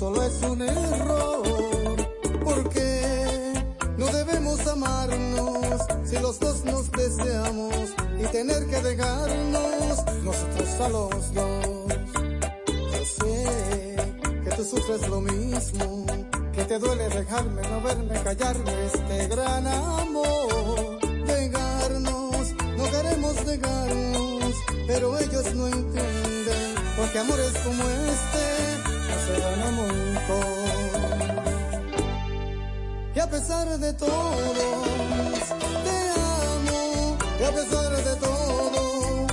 solo es un error, porque no debemos amarnos si los dos nos deseamos y tener que dejarnos nosotros a los dos. Yo sé que tú sufres lo mismo, que te duele dejarme, no verme, callarme este gran amor. Negarnos, no queremos negarnos, pero ellos no entienden que amores como este no se dan a montón. Y a pesar de todo, te amo, y a pesar de todo,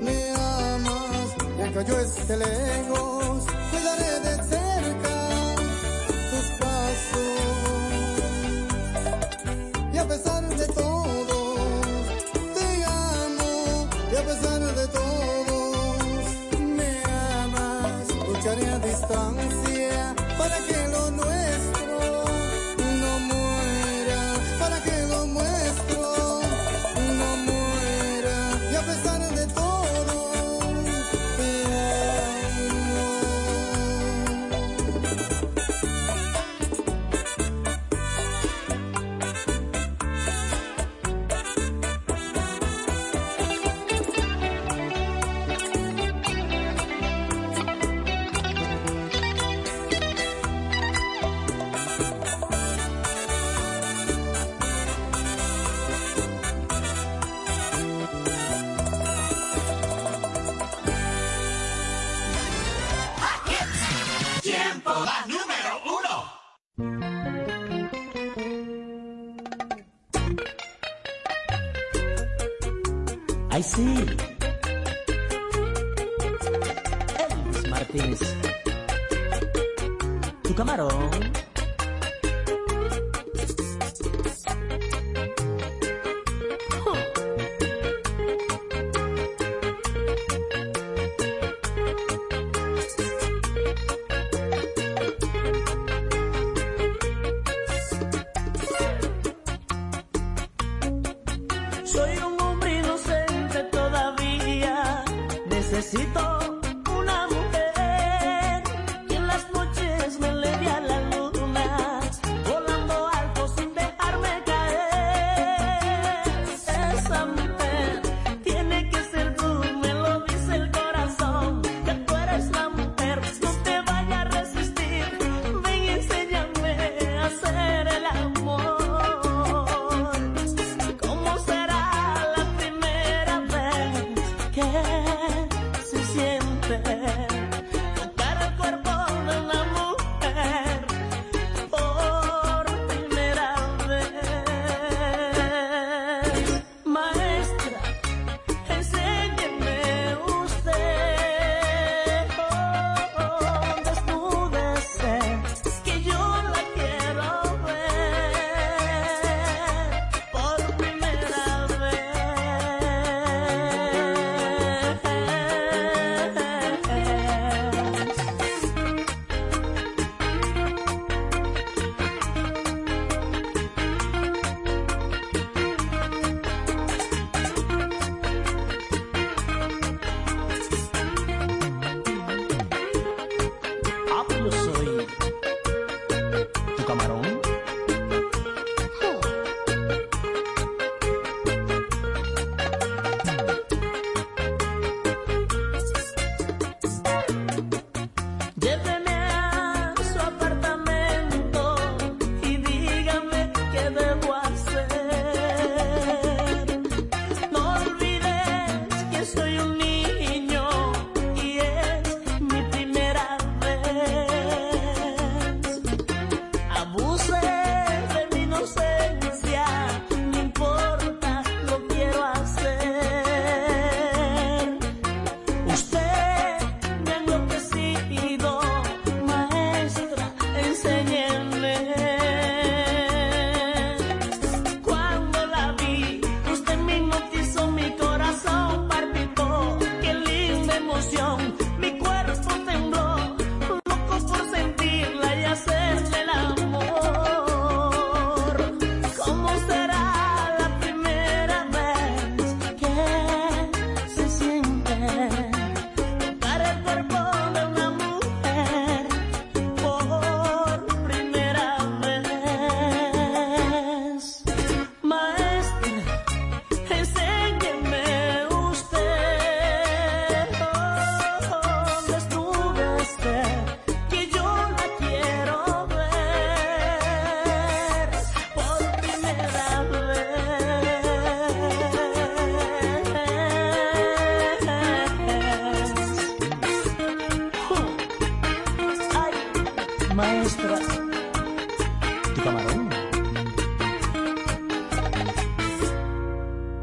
me amas, aunque yo esté lejos, cuidaré de ser.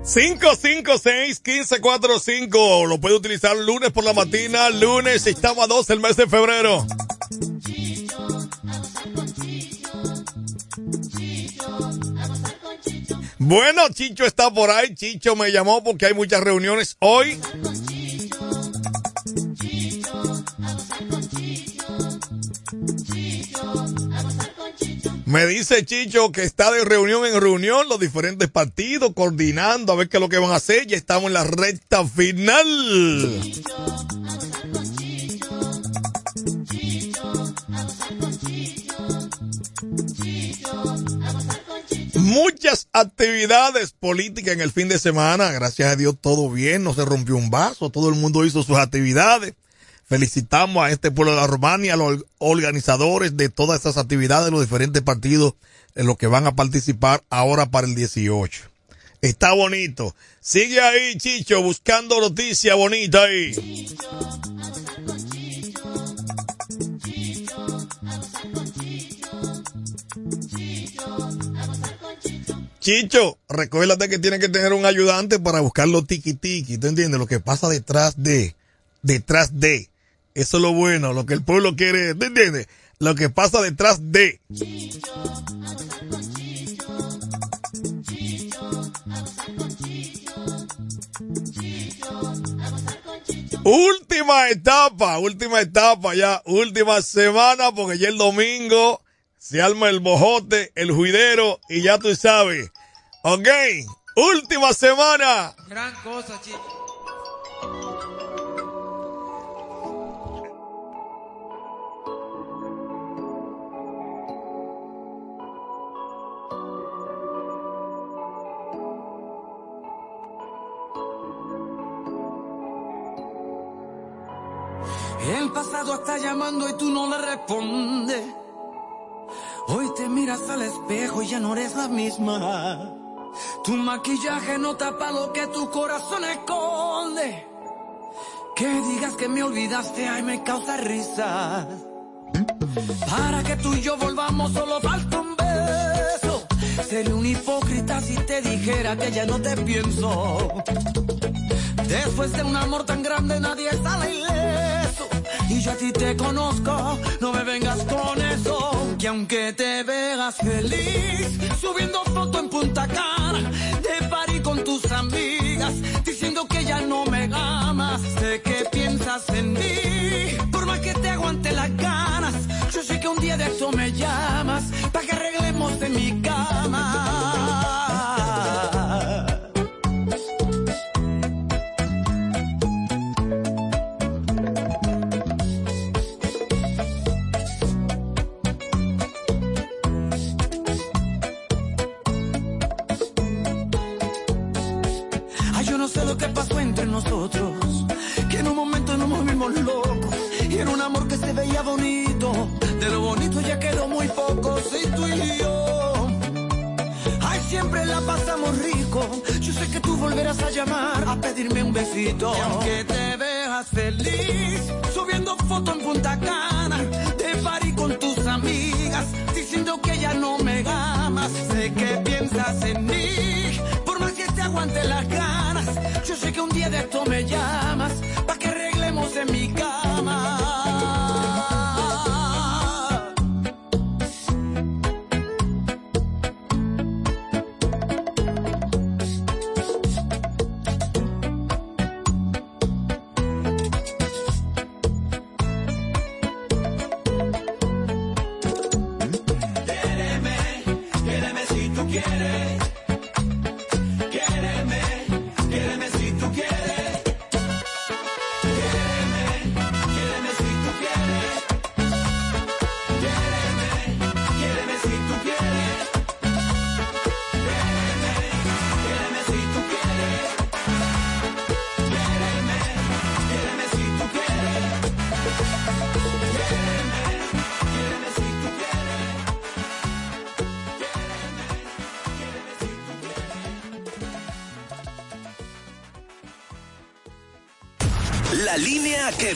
556-1545. Lo puede utilizar lunes por la mañana, lunes a 12 el mes de febrero. Bueno, Chicho está por ahí. Chicho me llamó porque hay muchas reuniones hoy. Me dice Chicho que está de reunión en reunión los diferentes partidos, coordinando a ver qué es lo que van a hacer. Ya estamos en la recta final. Muchas actividades políticas en el fin de semana. Gracias a Dios todo bien, no se rompió un vaso, todo el mundo hizo sus actividades. Felicitamos a este pueblo de la Romania, a los organizadores de todas estas actividades, los diferentes partidos en los que van a participar ahora para el 18. Está bonito. Sigue ahí, Chicho, buscando noticia bonita ahí. Chicho, recuérdate que tiene que tener un ayudante para buscar los tiki tiki, ¿tú entiendes? Lo que pasa detrás de, detrás de. Eso es lo bueno, lo que el pueblo quiere, ¿te entiendes? Lo que pasa detrás de. Última etapa, última etapa ya, última semana, porque ya el domingo se arma el bojote, el juidero, y ya tú sabes. Ok, última semana. Gran cosa, chico. El pasado está llamando y tú no le respondes. Hoy te miras al espejo y ya no eres la misma. Tu maquillaje no tapa lo que tu corazón esconde. Que digas que me olvidaste, ay, me causa risa. Para que tú y yo volvamos, solo falta un beso. Sería un hipócrita si te dijera que ya no te pienso. Después de un amor tan grande, nadie sale ileso. Y yo a te conozco, no me vengas con eso. Que aunque te veas feliz, subiendo foto en Punta Cana, de party con tus amigas, diciendo que ya no me amas, sé que piensas en mí, por más que te aguante las ganas, yo sé que un día de eso me llamas, para que arreglemos en mi cama. Nosotros, que en un momento nos movimos locos y era un amor que se veía bonito, de lo bonito ya quedó muy poco, sí tú y yo. Ay, siempre la pasamos rico, yo sé que tú volverás a llamar a pedirme un besito. Y aunque te veas feliz, subiendo foto en Punta Cana, de party con tus amigas, diciendo que ya no me amas, sé que piensas en mí, por más que te aguante las ganas, yo sé que un día de esto me llamas,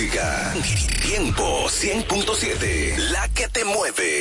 música. Tiempo 100.7, la que te mueve.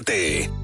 100.7.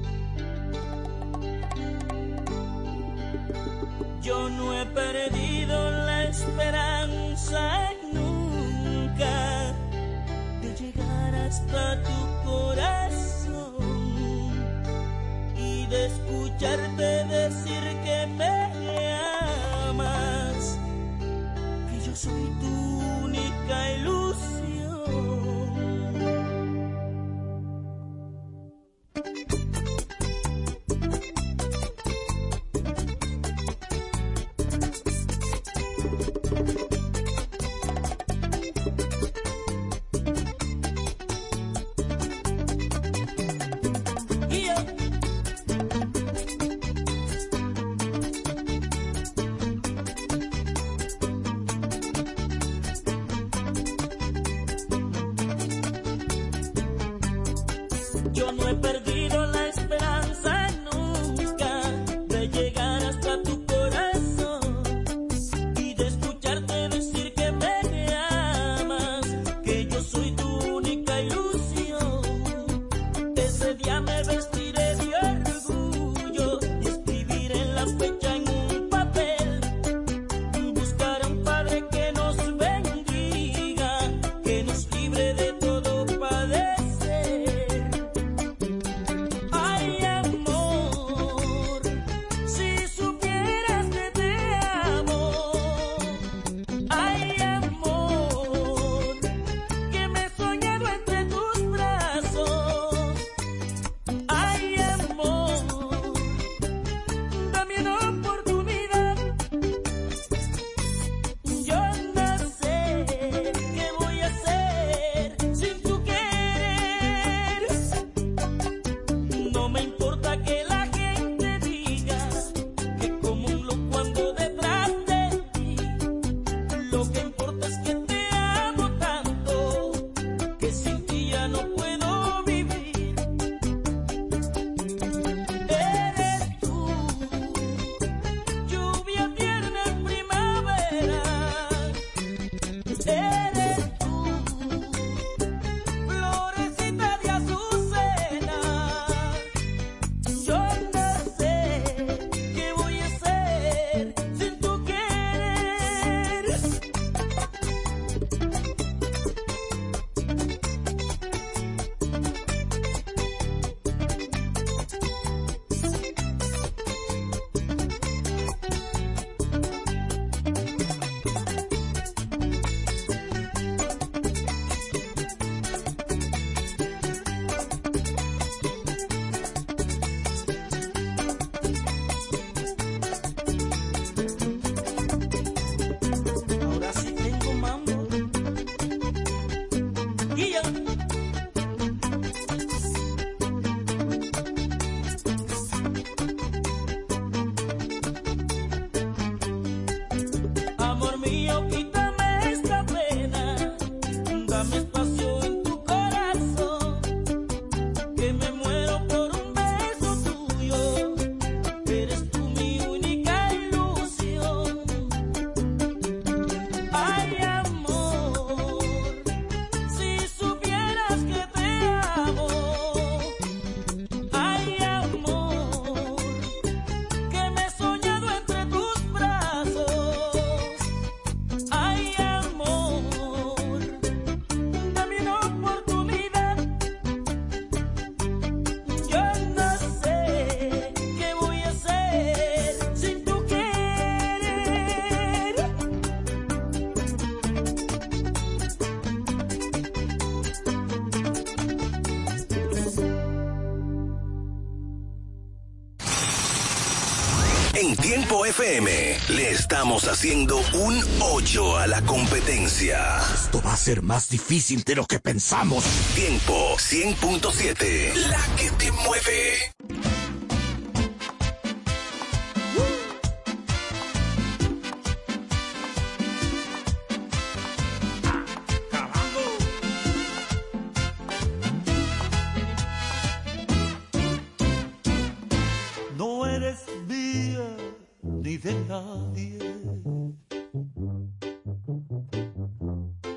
FM le estamos haciendo un 8 a la competencia. Esto va a ser más difícil de lo que pensamos. Tiempo 100.7. La que te mueve.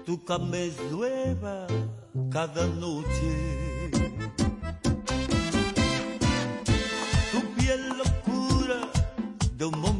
tu cama es nueva cada noche. Tu piel locura de un momento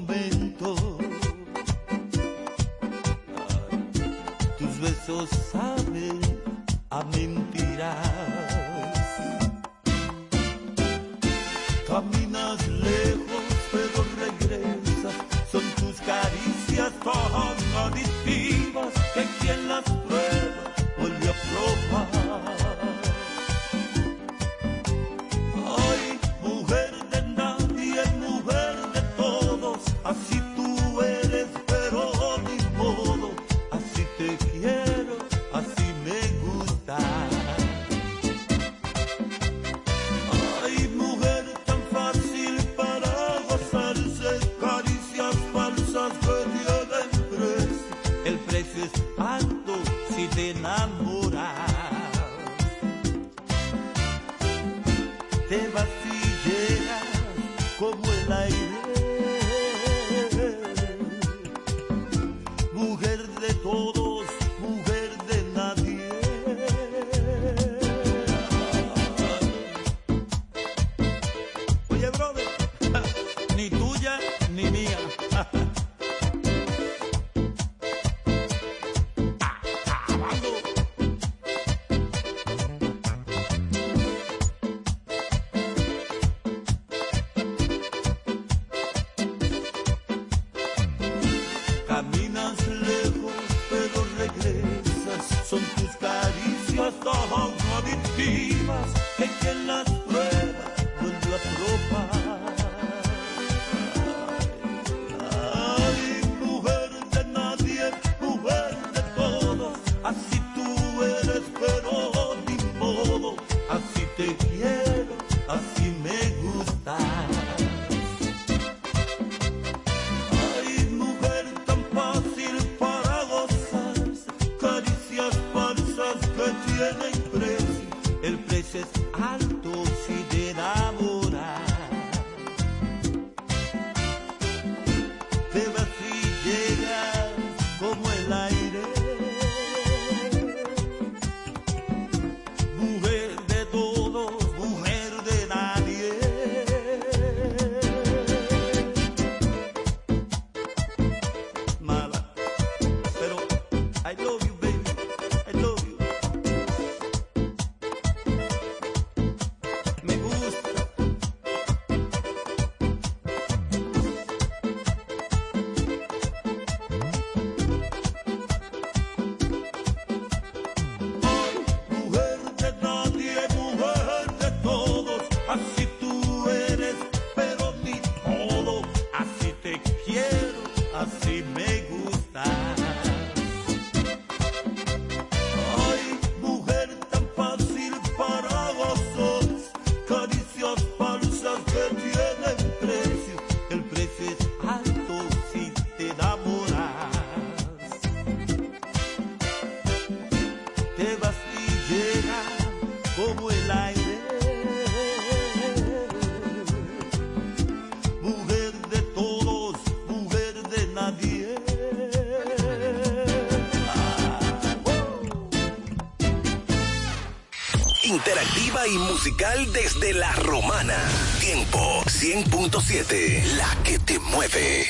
y musical desde La Romana. Tiempo 100.7, la que te mueve.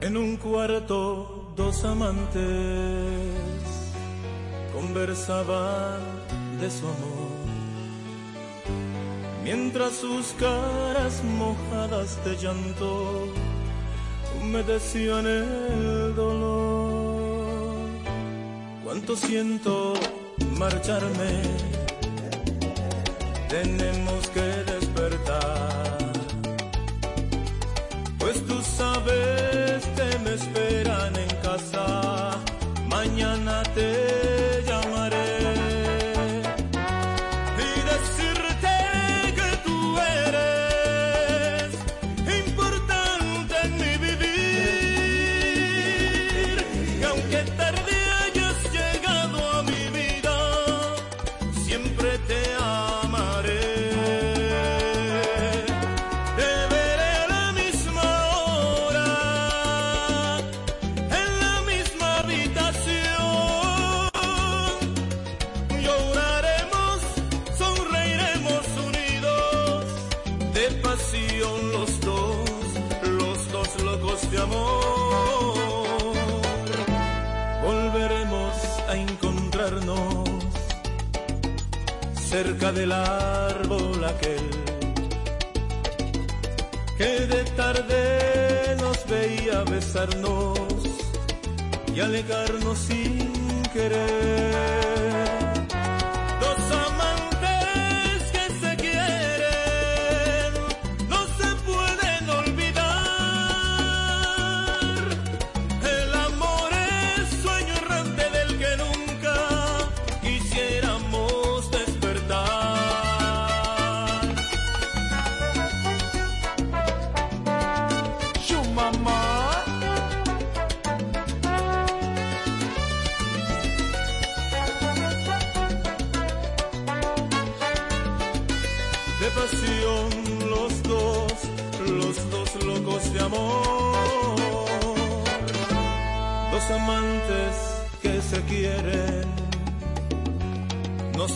En un cuarto, dos amantes conversaban de su amor. Mientras sus caras mojadas de llanto humedecían el dolor. Cuánto siento marcharme tenemos que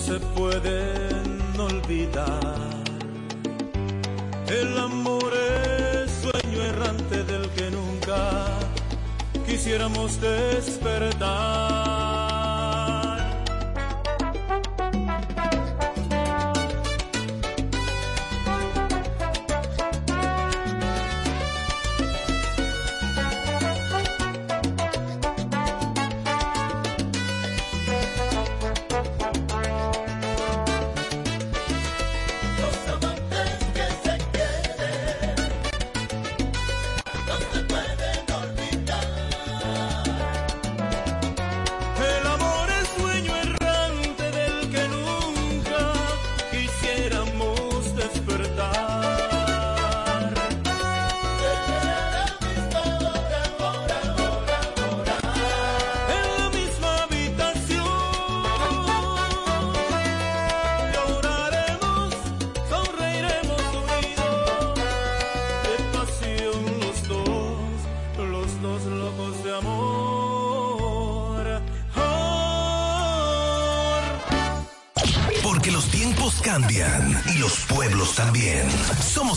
se pueden olvidar. El amor es sueño errante del que nunca quisiéramos despertar.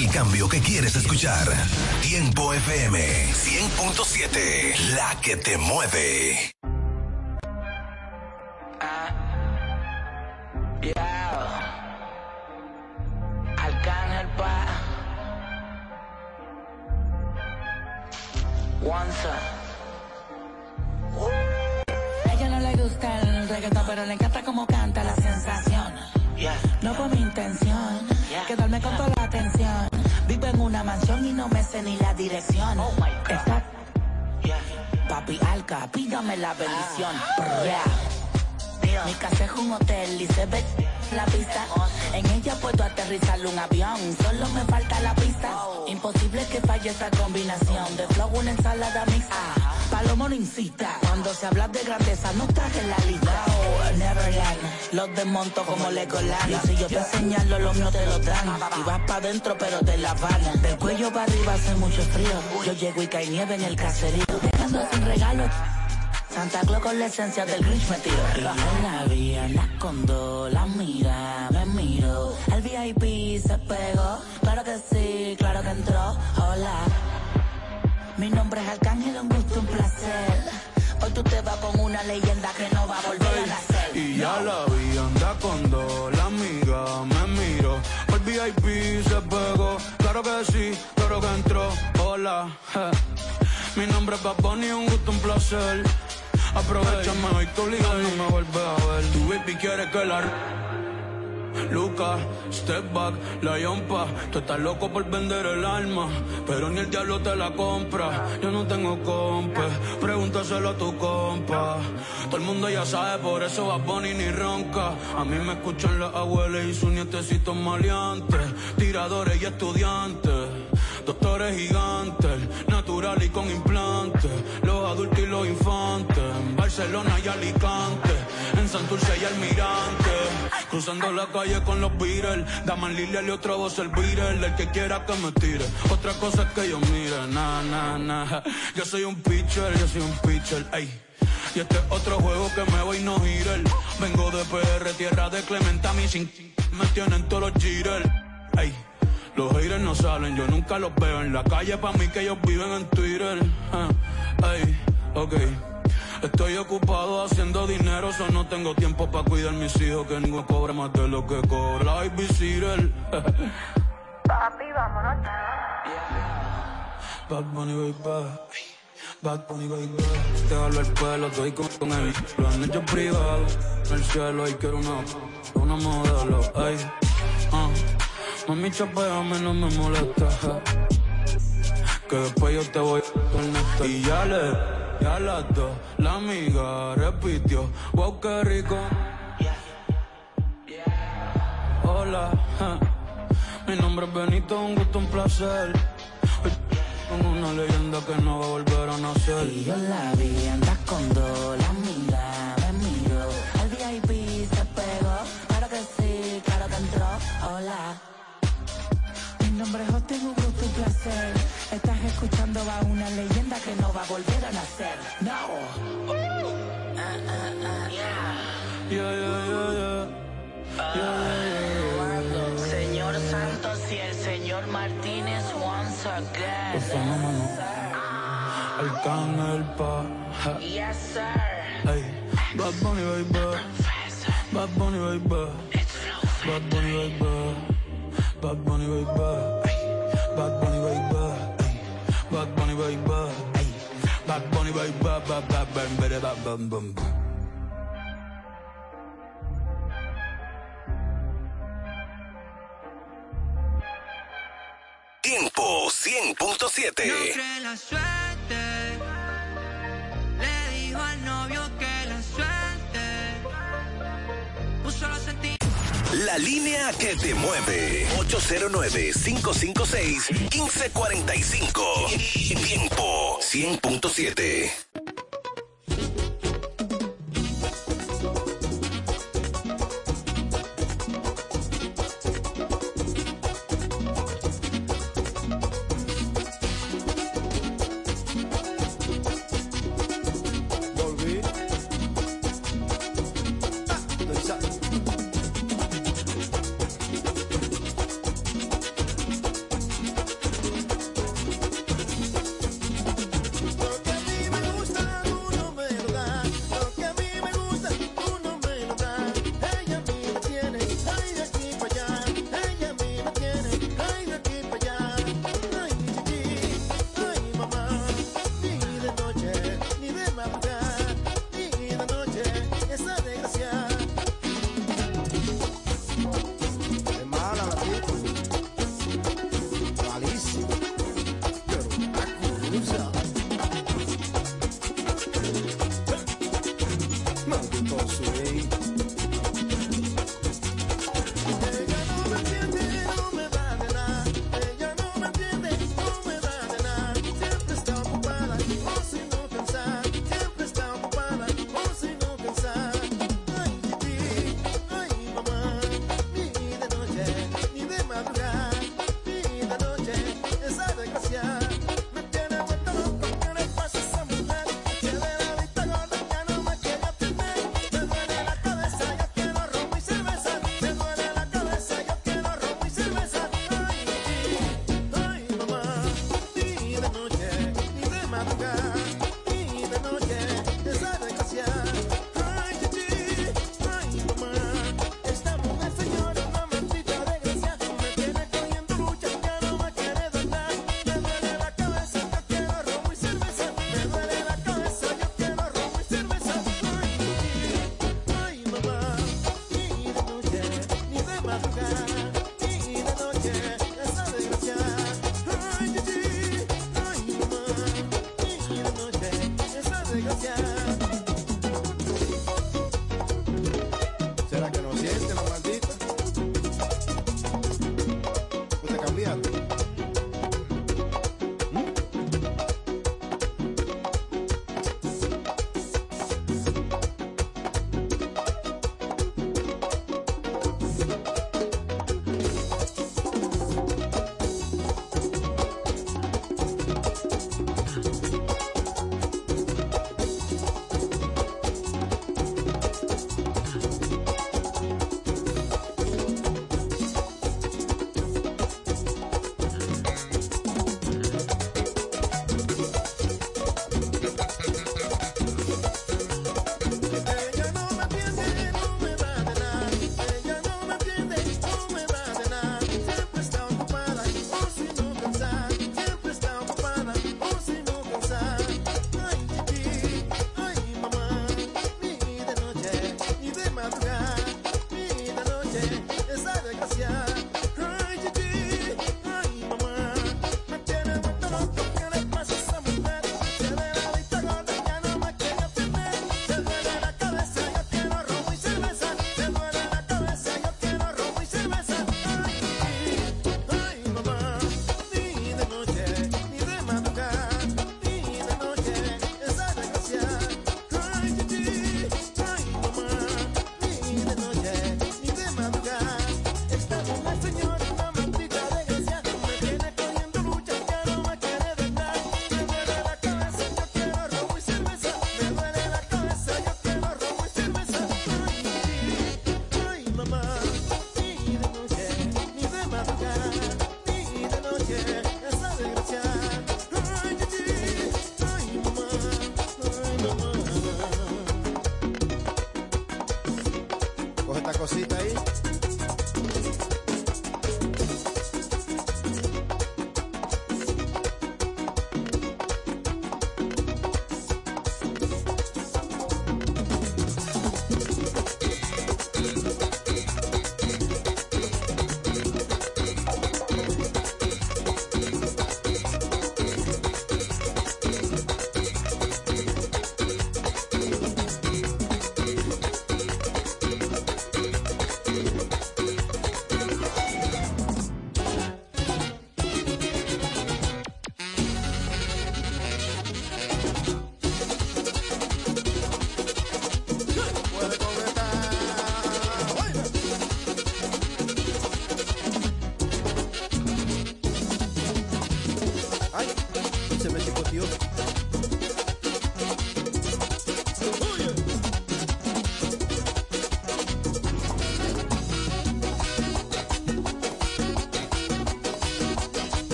el cambio que quieres escuchar. Tiempo FM 100.7, la que te mueve. Y pero te la van. Del cuello para arriba hace mucho frío. Yo llego y cae nieve en el caserío. Dejando sin regalo. Santa Claus con la esencia del Grinch me tiró. En la vía, en la mira, me miro. El VIP se pegó, claro que sí, claro que entró. Hola, mi nombre es Arcángel, un gusto, un placer. Hoy tú te vas con una leyenda que no va a volver a nacer. Y ya la vi, anda con dos, la amiga me miro. El VIP se pegó, claro que sí, claro que entró. Hola, mi nombre es Bad Bunny, un gusto, un placer. Aprovechame hoy que obligado no me vuelves a ver. Tu baby quiere que la Luca, step back, la yompa. Tú estás loco por vender el alma, pero ni el diablo te la compra. Yo no tengo compa, pregúntaselo a tu compa. Todo el mundo ya sabe, por eso va Bonnie ni ronca. A mí me escuchan las abuelas y sus nietecitos maleantes, tiradores y estudiantes. Doctores gigantes, natural y con implantes. Los adultos y los infantes. Barcelona y Alicante. Santurce y Almirante. Cruzando la calle con los Beatles. Daman Lilia y otra voz el Beatle. El que quiera que me tire. Otra cosa es que yo mire. Na, na, na. Yo soy un pitcher, yo soy un pitcher. Ey. Y este es otro juego que me voy no girar. Vengo de PR, tierra de Clementa, mi sin me tienen todos los jitters. Ey. Los haters no salen, yo nunca los veo en la calle, pa' mí que ellos viven en Twitter. Ah, Ey, ok. Estoy ocupado haciendo dinero, so no tengo tiempo para cuidar mis hijos, que ninguno cobra más de lo que cobra. Ay, visitor. Papi, vámonos. Bad Bunny, baby. Bad Bunny, baby. Te jalo el pelo, estoy con, con él. Lo han hecho privado. En el cielo, y quiero una, una modelo. Ay, ah. Mami, chapeame, no me molesta. Que después yo te voy a conectar. Y ya le, ya las dos, la amiga repitió. Wow, qué rico. Hola, mi nombre es Benito, un gusto, un placer. Con una leyenda que no va a volver a nacer. Y yo la vi, andas con dos, la mira, me miro. El VIP se pegó, claro que sí, claro que entró. Hola. Mi nombre es José, un gusto, un placer. Estás escuchando a una leyenda que no va a volver yeah. Yeah, yeah, yeah. Señor Santos y el señor Martínez once again. Los fenómenos. Arcángel pa. Yes, sir. Bad Bunny, baby. Bad Bunny, baby. Bad Bunny, baby. Bad Bunny, baby. Bad Bunny, baby. Bad Bunny, baby. Bad Bunny, baby. Bad, bad, bad, bad, bad, bad, bad, bad, bad. Tiempo 100.7. cree la suerte. Le dijo al novio que la suerte. Puso los. La línea que te mueve. 809-556-1545. Tiempo 100.7.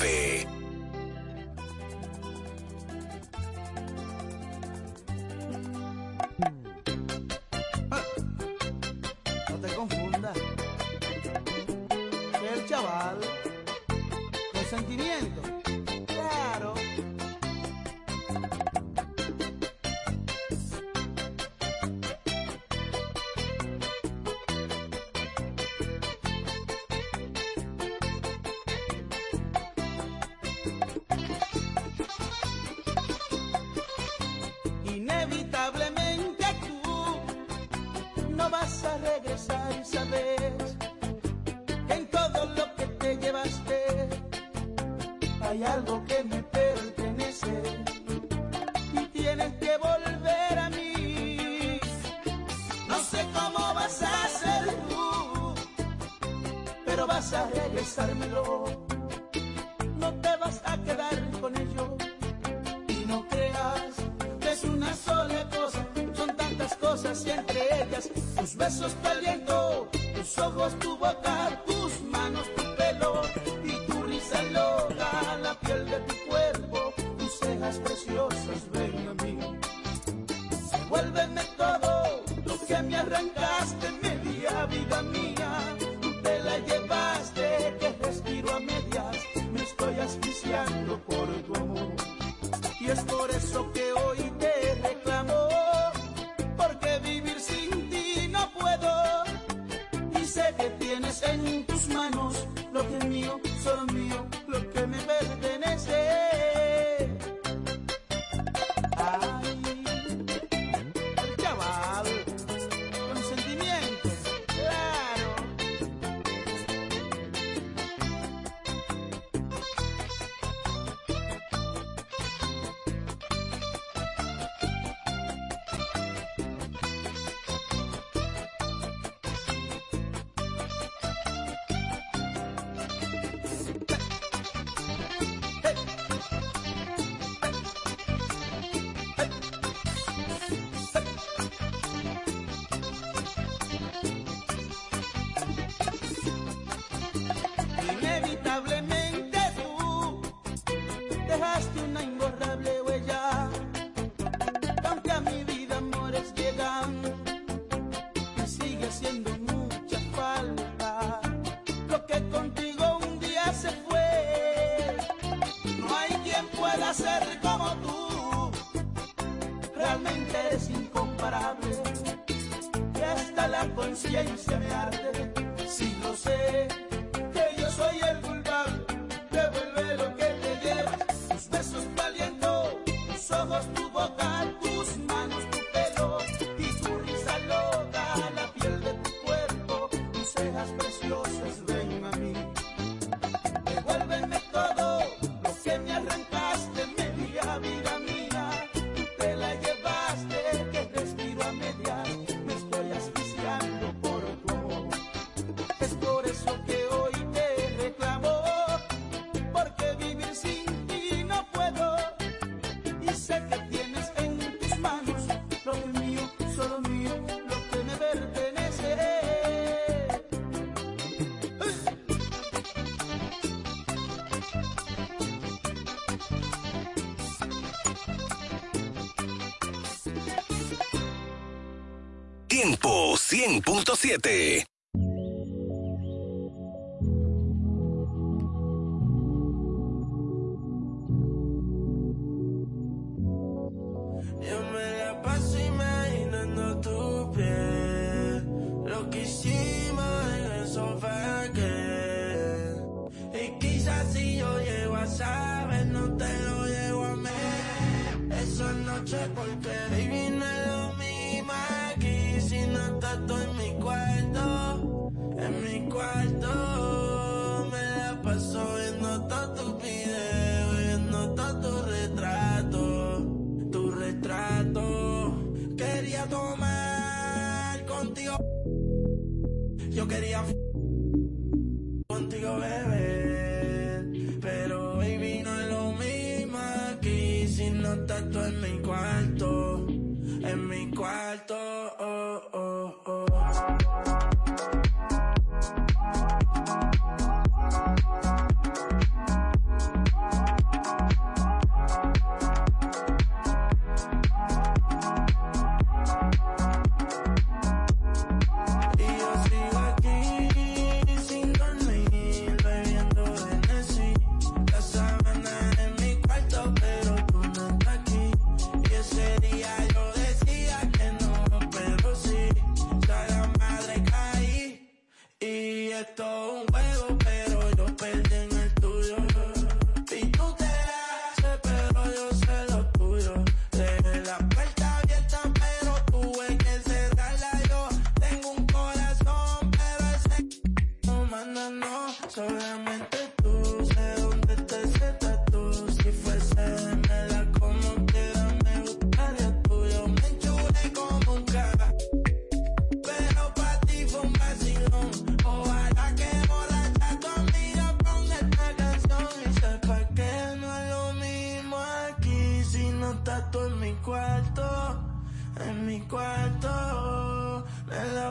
te a regresármelo. 100.7.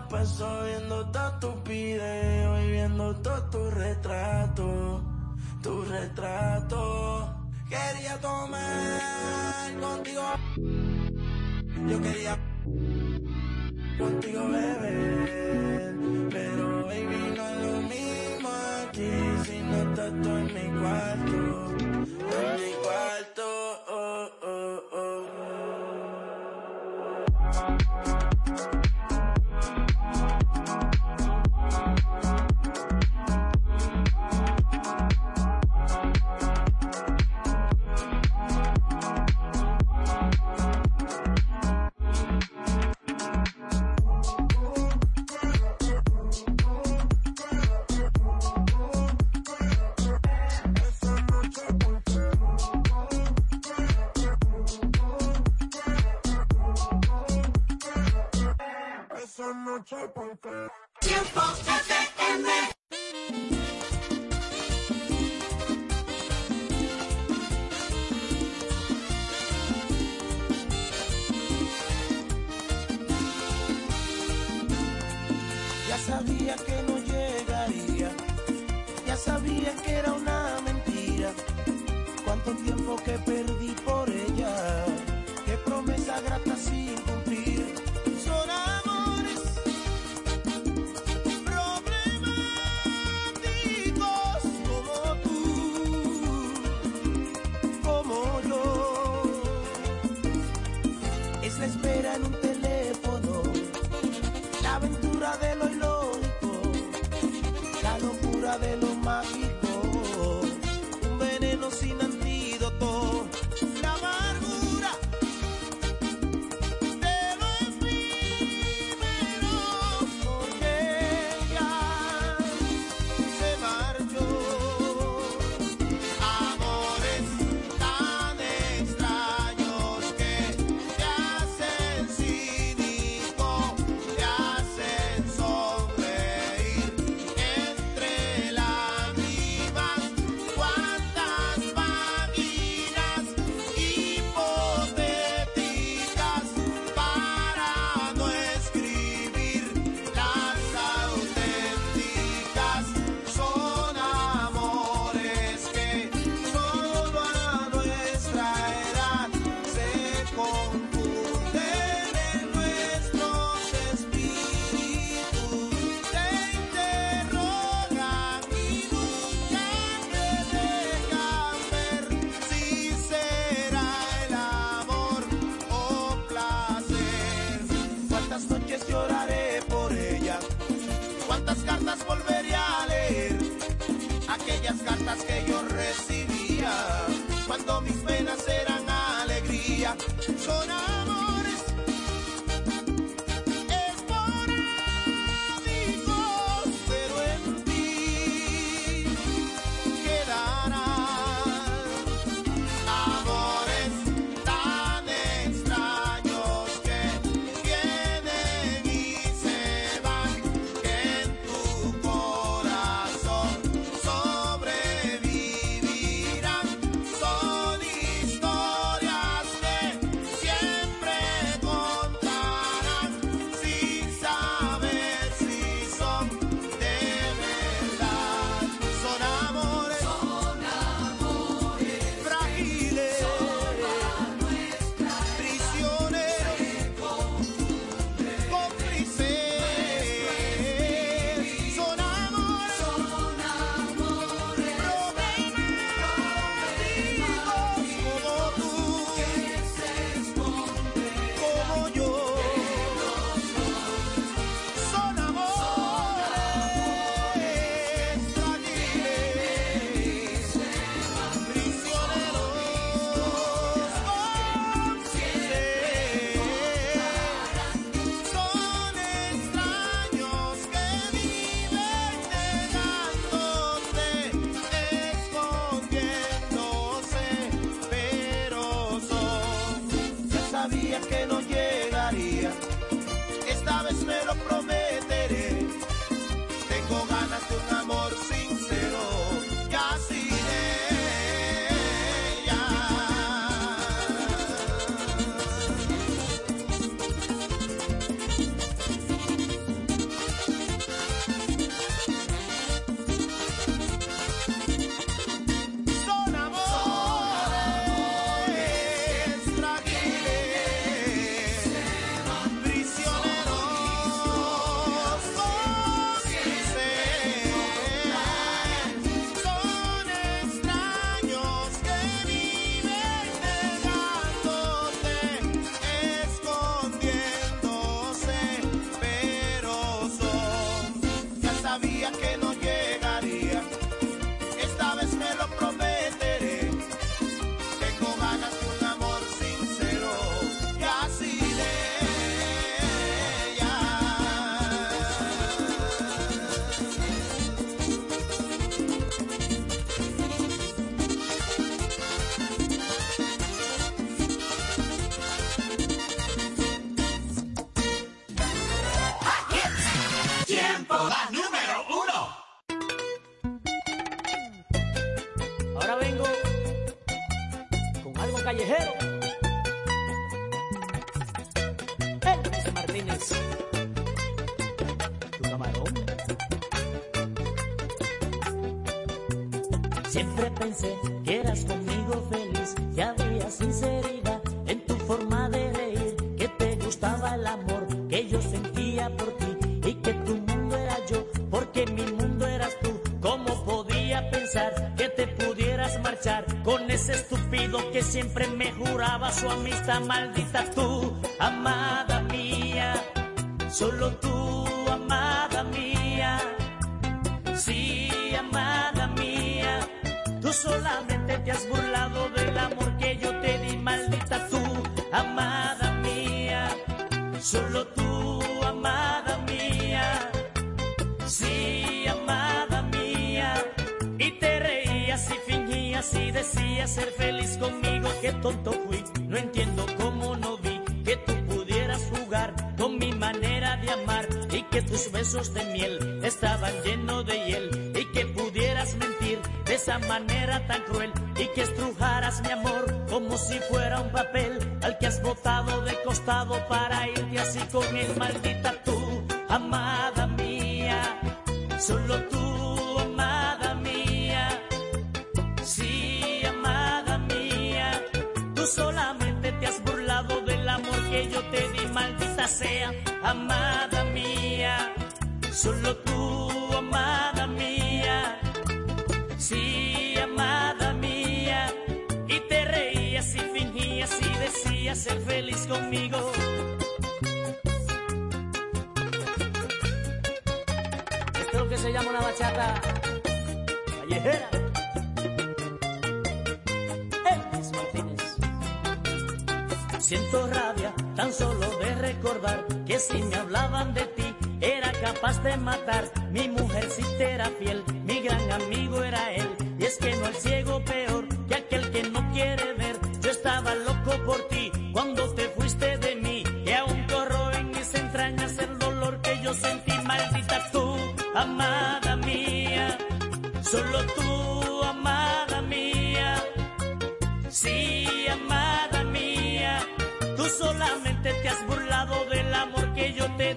paso viendo todos tus videos y viendo todos tus retratos, tus retratos. Quería tomar contigo, yo quería contigo beber, pero baby no es lo mismo aquí si no estás tú en mi cuarto. Pensé que eras conmigo feliz, que había sinceridad en tu forma de reír, que te gustaba el amor que yo sentía por ti y que tu mundo era yo, porque mi mundo eras tú. ¿Cómo podía pensar que te pudieras marchar con ese estúpido que siempre me juraba su amistad maldita tú, amada de miel estaban llenos de hiel y que pudieras mentir de esa manera tan cruel y que estrujaras mi amor Siento rabia tan solo de recordar que si me hablaban de ti era capaz de matar.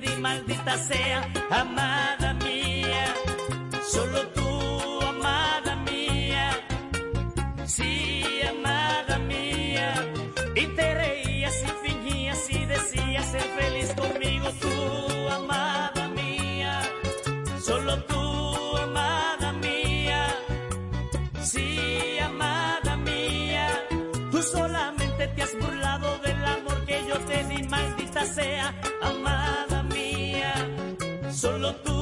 Di, maldita sea, amada mía. Solo tú, amada mía. Sí, amada mía. Y te reías y fingías y decías ser feliz conmigo, tú, amada mía. Solo tú, amada mía. Sí, amada mía, tú solamente te has burlado del amor que yo te di, maldita sea. Solo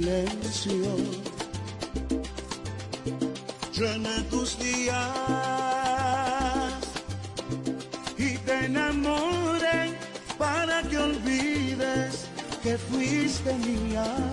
Silencio llena tus días y te enamoren para que olvides que fuiste mía.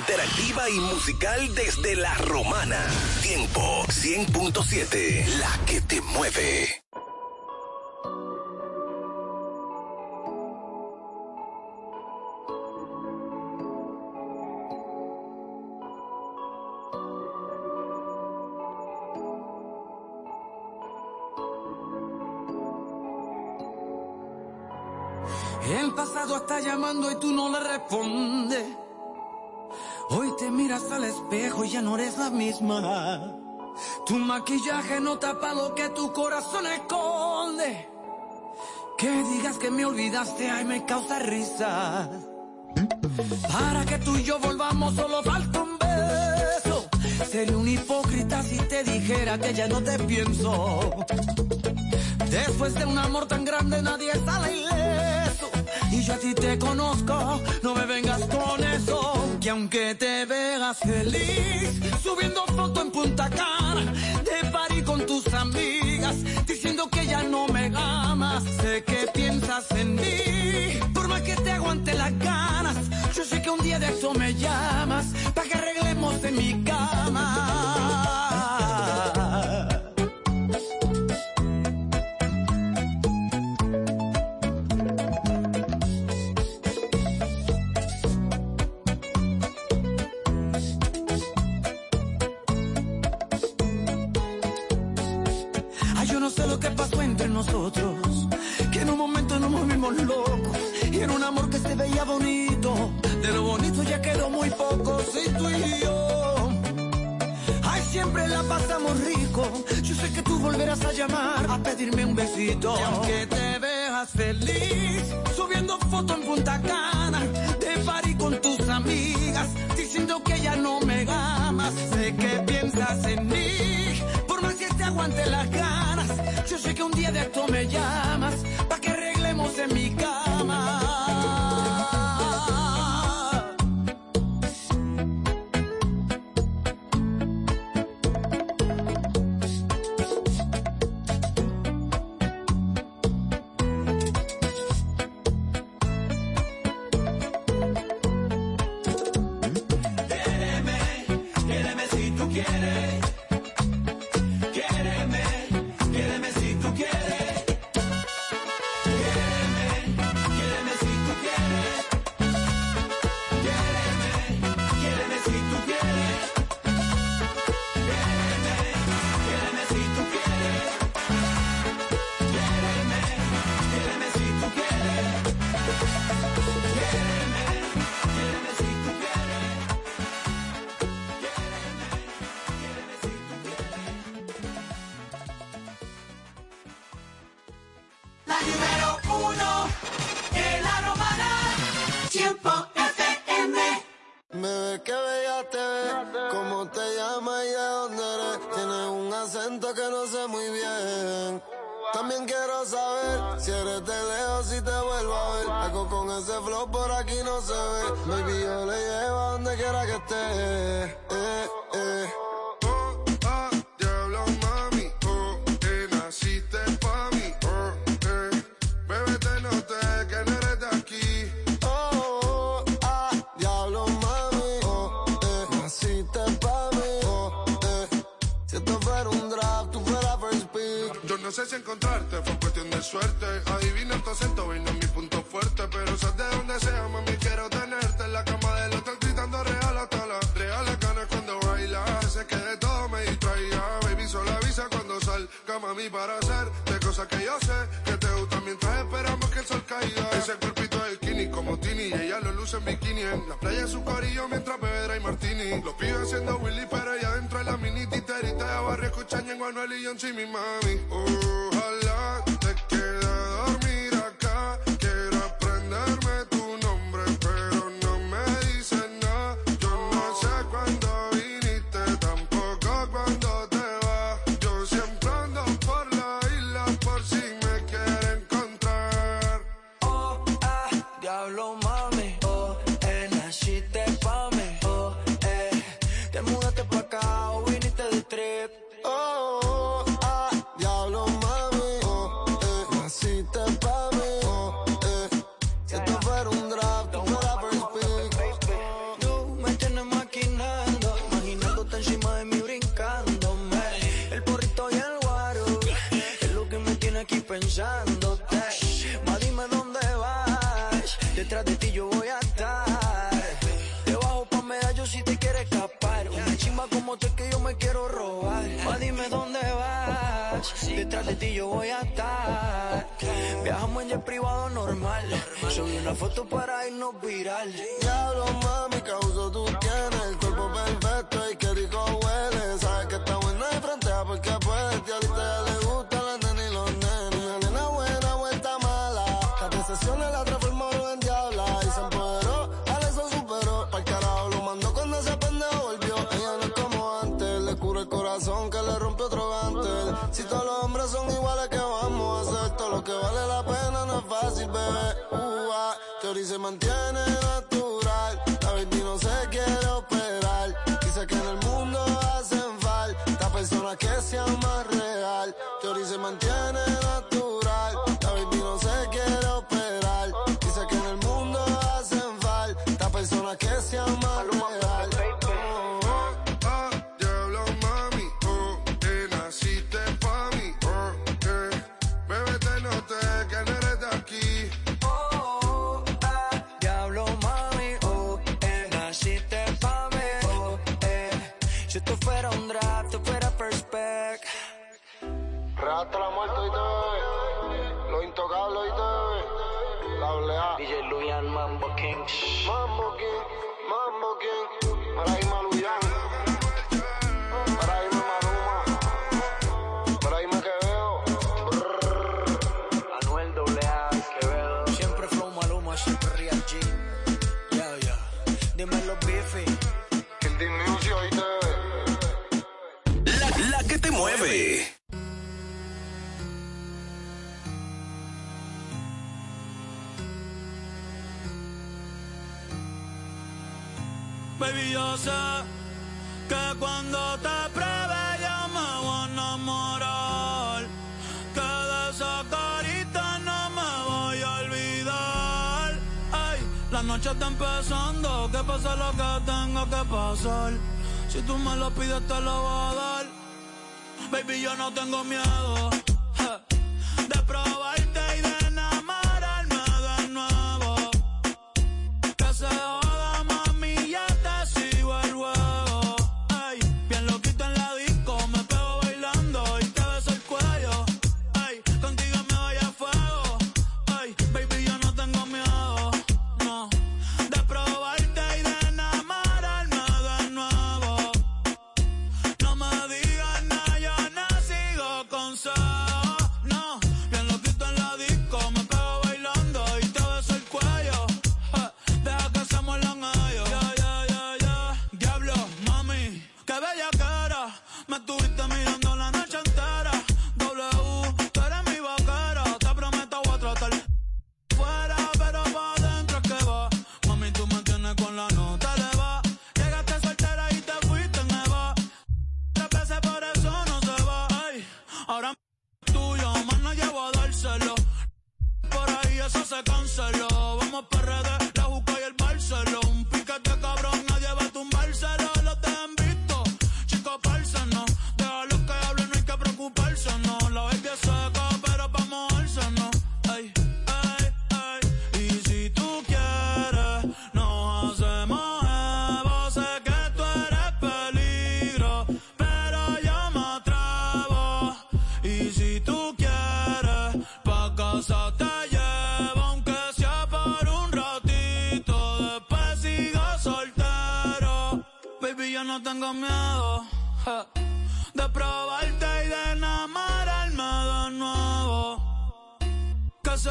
Interactiva y musical desde la romana. Tiempo 100.7, la que te mueve. El pasado está llamando y tú no le respondes. Hoy te miras al espejo y ya no eres la misma. Tu maquillaje no tapa lo que tu corazón esconde. Que digas que me olvidaste, ay, me causa risa. Para que tú y yo volvamos, solo falta un beso. Sería un hipócrita si te dijera que ya no te pienso. Después de un amor tan grande, nadie sale ileso. Y yo a ti te conozco, Que aunque te veas feliz, subiendo foto en Punta Cana, de party con tus amigas, diciendo que ya no me amas. Sé que piensas en mí, por más que te aguante las ganas. Yo sé que un día de eso me llamas, para que arreglemos en mi cama. pasamos rico. Yo sé que tú volverás a llamar a pedirme un besito. Y aunque te veas feliz, subiendo foto en Punta Cana, de party con tus amigas, diciendo que ya no me amas. Sé que piensas en mí, por más que te aguante las ganas. Yo sé que un día de esto me llamas. con ese flow por aquí no se ve. Baby, yo le llevo donde quiera que esté. Eh, eh. Oh, ah, diablo, mami. Oh, eh, naciste pa' mí. Oh, eh. Bebé, te noté que no eres de aquí. Oh, oh ah, diablo, mami. Oh, eh, naciste pa' mí. Oh, eh. Si esto fuera un draft, tú fueras first pick. Yo no sé si encontrarte, fue cuestión de suerte. para hacerte cosas que yo sé que te gustan mientras esperamos que el sol caiga. Ese cuerpito de skinny como Tini y ella lo luce en bikini en la playa en su corillo mientras bebe y martini. Los pibes haciendo Willy pero ella dentro de la mini titerita de barrio escuchan en Manuel y John Jimmy mami. Oh, tengo miedo. tengo miedo de probarte y de enamorarme de nuevo. Que se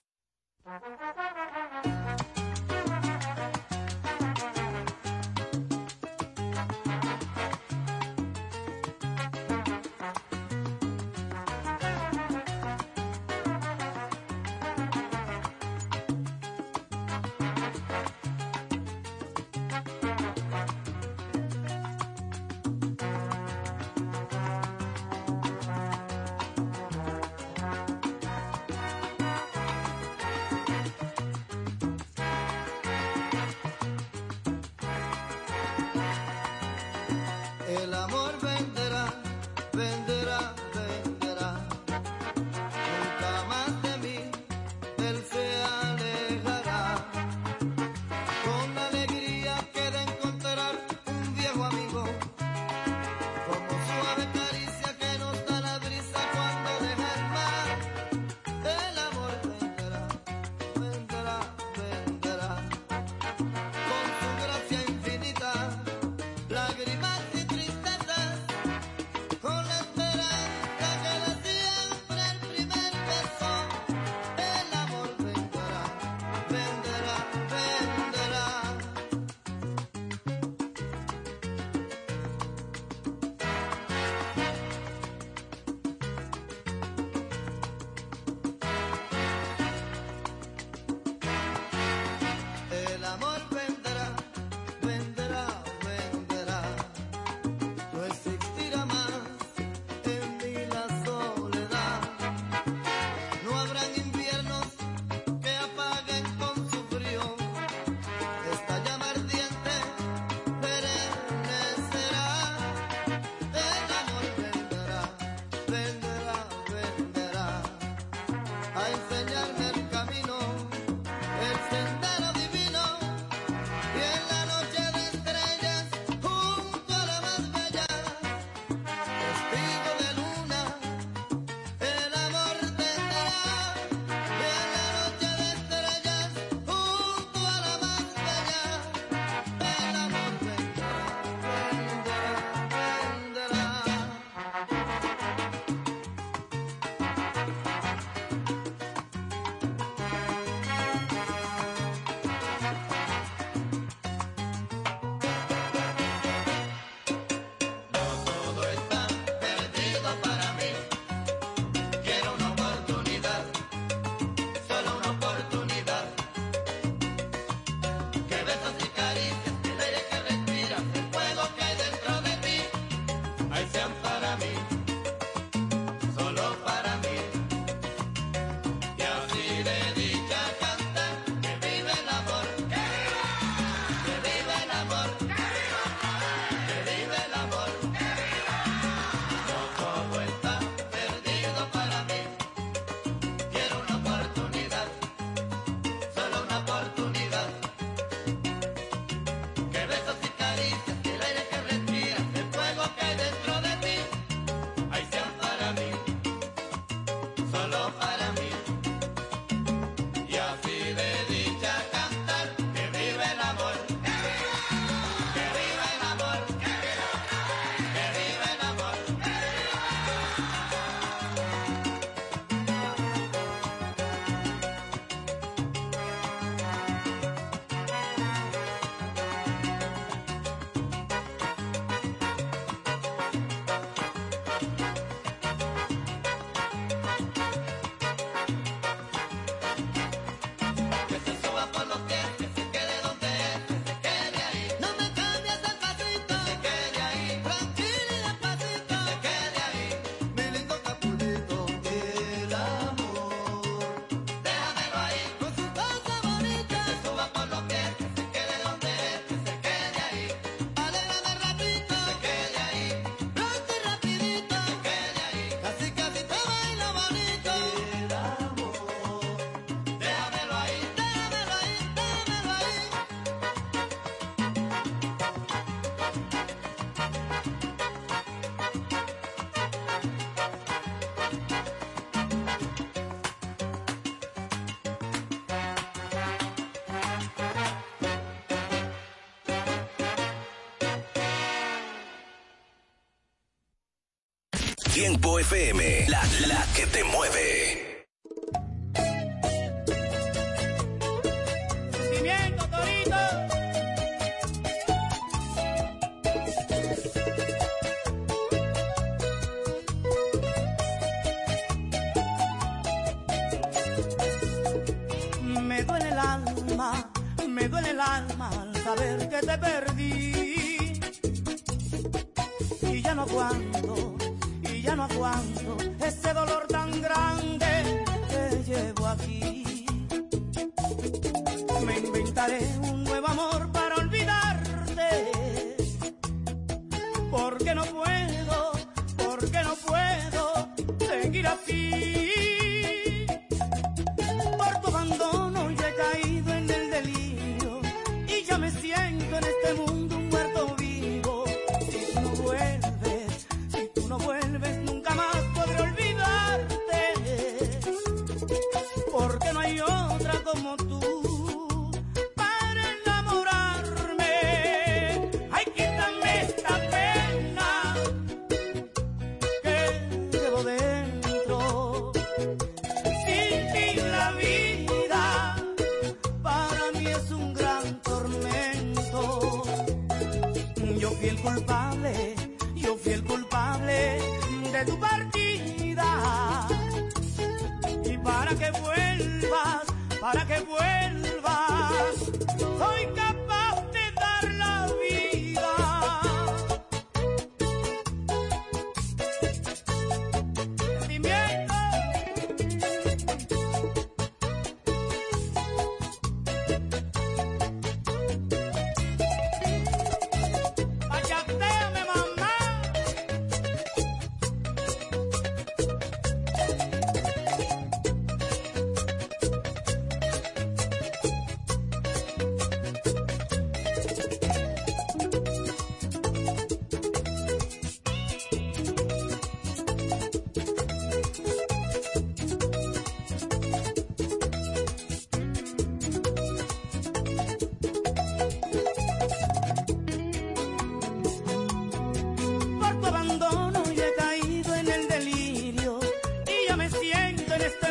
Tiempo FM, la, la que te mueve. En este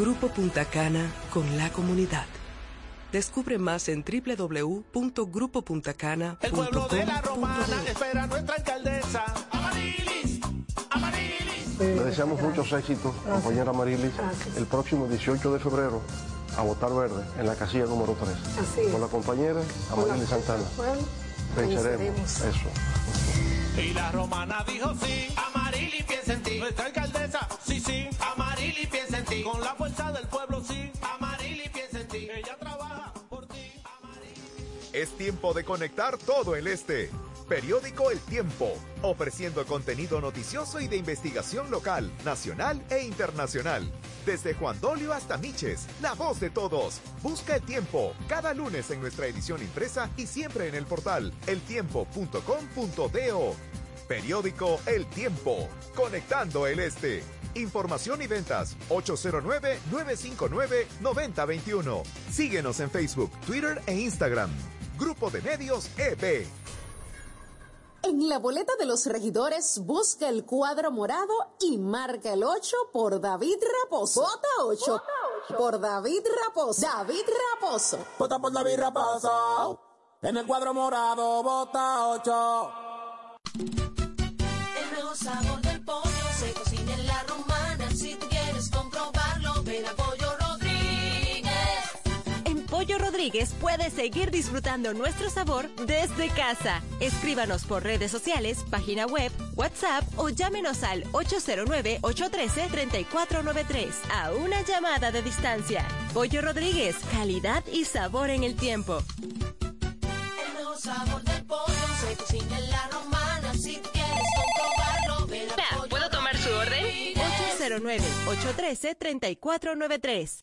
Grupo Punta Cana con la comunidad. Descubre más en www.grupopuntacana.com. El pueblo de la romana espera a nuestra alcaldesa. Amarilis, Amarilis. Le deseamos muchos éxitos, compañera Marilis, el próximo 18 de febrero a votar verde en la casilla número 3. Así es. Con la compañera Amarilis Santana. Bueno, Venceremos. Eso. Y la romana dijo sí. Amarili piensa en ti. Nuestra alcaldesa, ti. Con la fuerza del pueblo, sí. Amarili piensa en ti. Ella trabaja por ti. Es tiempo de conectar todo el este. Periódico El Tiempo, ofreciendo contenido noticioso y de investigación local, nacional e internacional. Desde Juan Dolio hasta Miches, la voz de todos. Busca El Tiempo cada lunes en nuestra edición impresa y siempre en el portal eltiempo.com.do. Periódico El Tiempo, conectando el este. Información y ventas 809-959-9021. Síguenos en Facebook, Twitter e Instagram. Grupo de Medios E EB. En la boleta de los regidores, busca el cuadro morado y marca el 8 por David Raposo. Vota 8 por David Raposo. David Raposo. Vota por David Raposo. En el cuadro morado, vota 8. El nuevo sabor Rodríguez puedes seguir disfrutando nuestro sabor desde casa. Escríbanos por redes sociales, página web, WhatsApp o llámenos al 809-813-3493 a una llamada de distancia. Pollo Rodríguez, calidad y sabor en el tiempo. El nuevo sabor del pollo se cocina en la romana. Si tú quieres comprobarlo, ven a Pollo ¿Puedo tomar su orden? Rodríguez. 809-813-3493.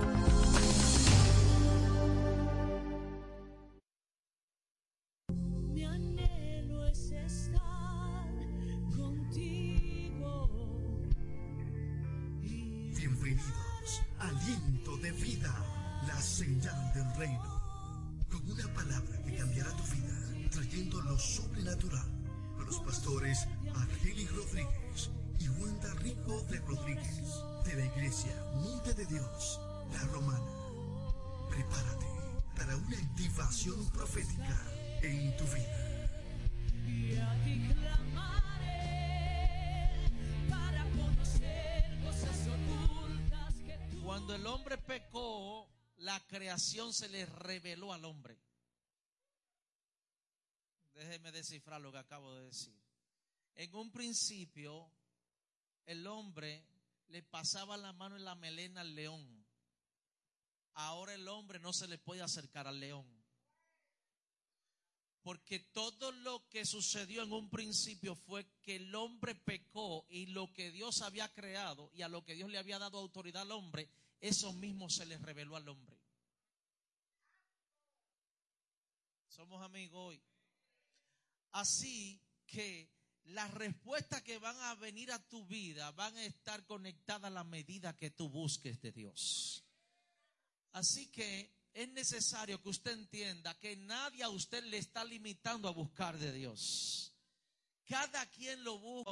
Una activación profética en tu vida. Y a ti clamaré para conocer cosas ocultas que tú Cuando el hombre pecó, la creación se le reveló al hombre. Déjeme descifrar lo que acabo de decir. En un principio, el hombre le pasaba la mano en la melena al león. Ahora el hombre no se le puede acercar al león. Porque todo lo que sucedió en un principio fue que el hombre pecó y lo que Dios había creado y a lo que Dios le había dado autoridad al hombre, eso mismo se le reveló al hombre. Somos amigos hoy. Así que las respuestas que van a venir a tu vida van a estar conectadas a la medida que tú busques de Dios. Así que es necesario que usted entienda que nadie a usted le está limitando a buscar de Dios. Cada quien lo busca.